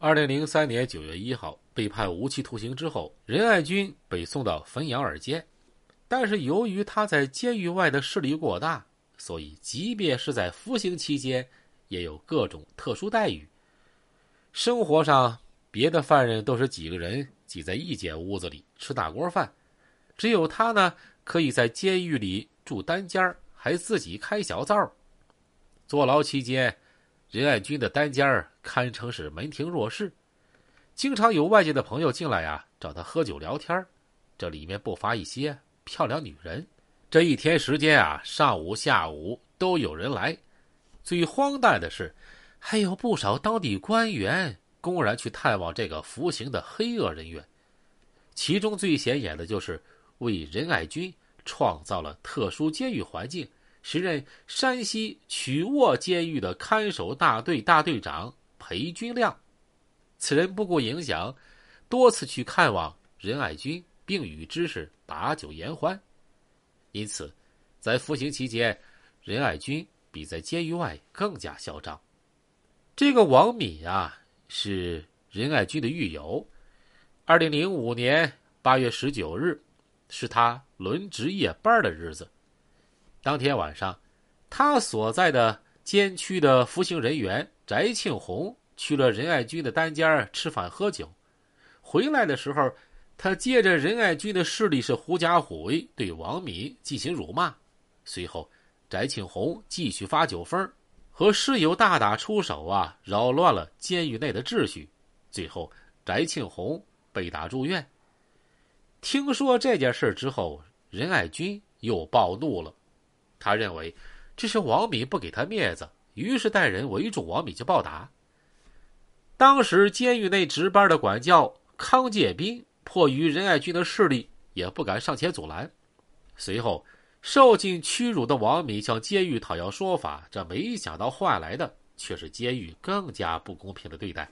二零零三年九月一号，被判无期徒刑之后，任爱军被送到汾阳二监。但是由于他在监狱外的势力过大，所以即便是在服刑期间，也有各种特殊待遇。生活上，别的犯人都是几个人挤在一间屋子里吃大锅饭，只有他呢，可以在监狱里住单间还自己开小灶。坐牢期间。任爱军的单间儿堪称是门庭若市，经常有外界的朋友进来呀，找他喝酒聊天这里面不乏一些漂亮女人。这一天时间啊，上午、下午都有人来。最荒诞的是，还有不少当地官员公然去探望这个服刑的黑恶人员。其中最显眼的就是为任爱军创造了特殊监狱环境。时任山西曲沃监狱的看守大队大队长裴军亮，此人不顾影响，多次去看望任爱军，并与之是把酒言欢。因此，在服刑期间，任爱军比在监狱外更加嚣张。这个王敏啊，是任爱军的狱友。二零零五年八月十九日，是他轮值夜班的日子。当天晚上，他所在的监区的服刑人员翟庆红去了任爱军的单间吃饭喝酒。回来的时候，他借着任爱军的势力是狐假虎威，对王敏进行辱骂。随后，翟庆红继续发酒疯，和室友大打出手啊，扰乱了监狱内的秩序。最后，翟庆红被打住院。听说这件事之后，任爱军又暴怒了。他认为这是王敏不给他面子，于是带人围住王敏就暴打。当时监狱内值班的管教康建斌迫于任爱军的势力，也不敢上前阻拦。随后受尽屈辱的王敏向监狱讨要说法，这没想到换来的却是监狱更加不公平的对待。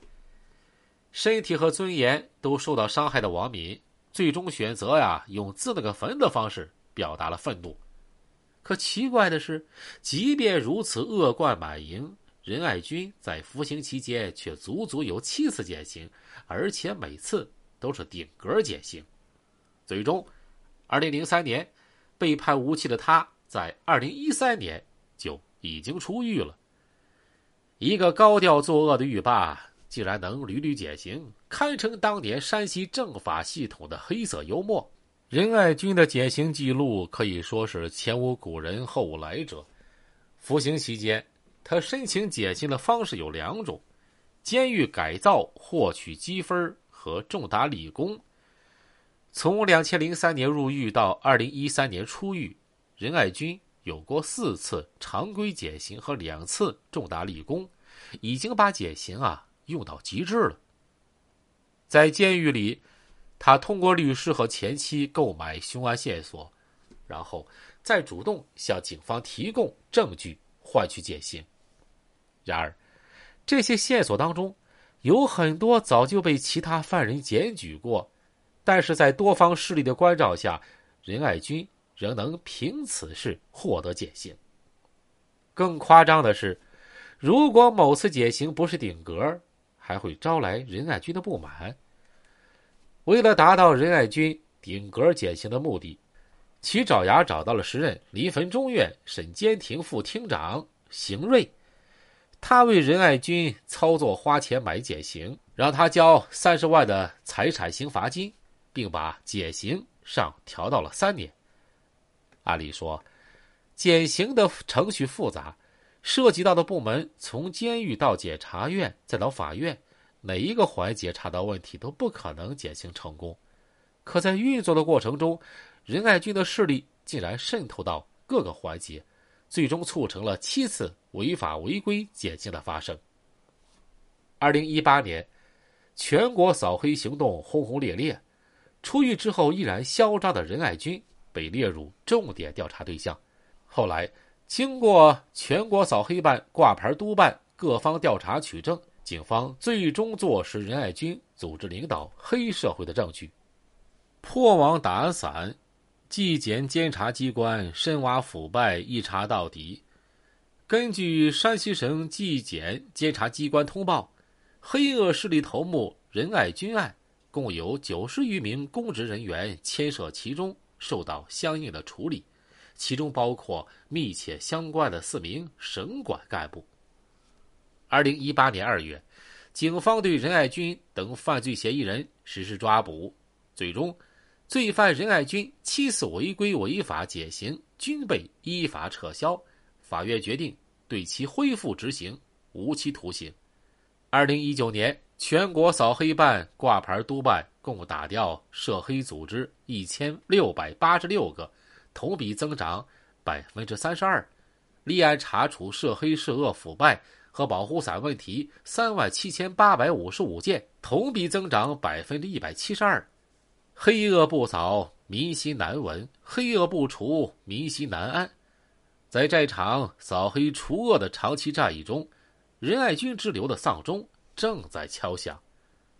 身体和尊严都受到伤害的王敏，最终选择呀用自那个坟的方式表达了愤怒。可奇怪的是，即便如此恶贯满盈，任爱军在服刑期间却足足有七次减刑，而且每次都是顶格减刑。最终，二零零三年被判无期的他，在二零一三年就已经出狱了。一个高调作恶的狱霸，竟然能屡屡减刑，堪称当年山西政法系统的黑色幽默。任爱军的减刑记录可以说是前无古人后无来者。服刑期间，他申请减刑的方式有两种：监狱改造获取积分和重大立功。从两千零三年入狱到二零一三年出狱，任爱军有过四次常规减刑和两次重大立功，已经把减刑啊用到极致了。在监狱里。他通过律师和前妻购买凶案线索，然后再主动向警方提供证据，换取减刑。然而，这些线索当中有很多早就被其他犯人检举过，但是在多方势力的关照下，任爱军仍能凭此事获得减刑。更夸张的是，如果某次减刑不是顶格，还会招来任爱军的不满。为了达到任爱军顶格减刑的目的，其爪牙找到了时任临汾中院审监庭副厅长邢瑞，他为任爱军操作花钱买减刑，让他交三十万的财产刑罚金，并把减刑上调到了三年。按理说，减刑的程序复杂，涉及到的部门从监狱到检察院再到法院。哪一个环节查到问题都不可能减轻成功，可在运作的过程中，任爱军的势力竟然渗透到各个环节，最终促成了七次违法违规减刑的发生。二零一八年，全国扫黑行动轰轰烈烈，出狱之后依然嚣张的任爱军被列入重点调查对象。后来，经过全国扫黑办挂牌督办，各方调查取证。警方最终坐实任爱军组织领导黑社会的证据，破网打伞，纪检监察机关深挖腐败，一查到底。根据山西省纪检监察机关通报，黑恶势力头目仁爱军案，共有九十余名公职人员牵涉其中，受到相应的处理，其中包括密切相关的四名省管干部。二零一八年二月，警方对任爱军等犯罪嫌疑人实施抓捕，最终，罪犯任爱军七次违规违法减刑均被依法撤销，法院决定对其恢复执行无期徒刑。二零一九年，全国扫黑办挂牌督办共打掉涉黑组织一千六百八十六个，同比增长百分之三十二；立案查处涉黑涉恶腐败和保护伞问题三万七千八百五十五件，同比增长百分之一百七十二。黑恶不扫，民心难闻；黑恶不除，民心难安。在这场扫黑除恶的长期战役中。仁爱军之流的丧钟正在敲响。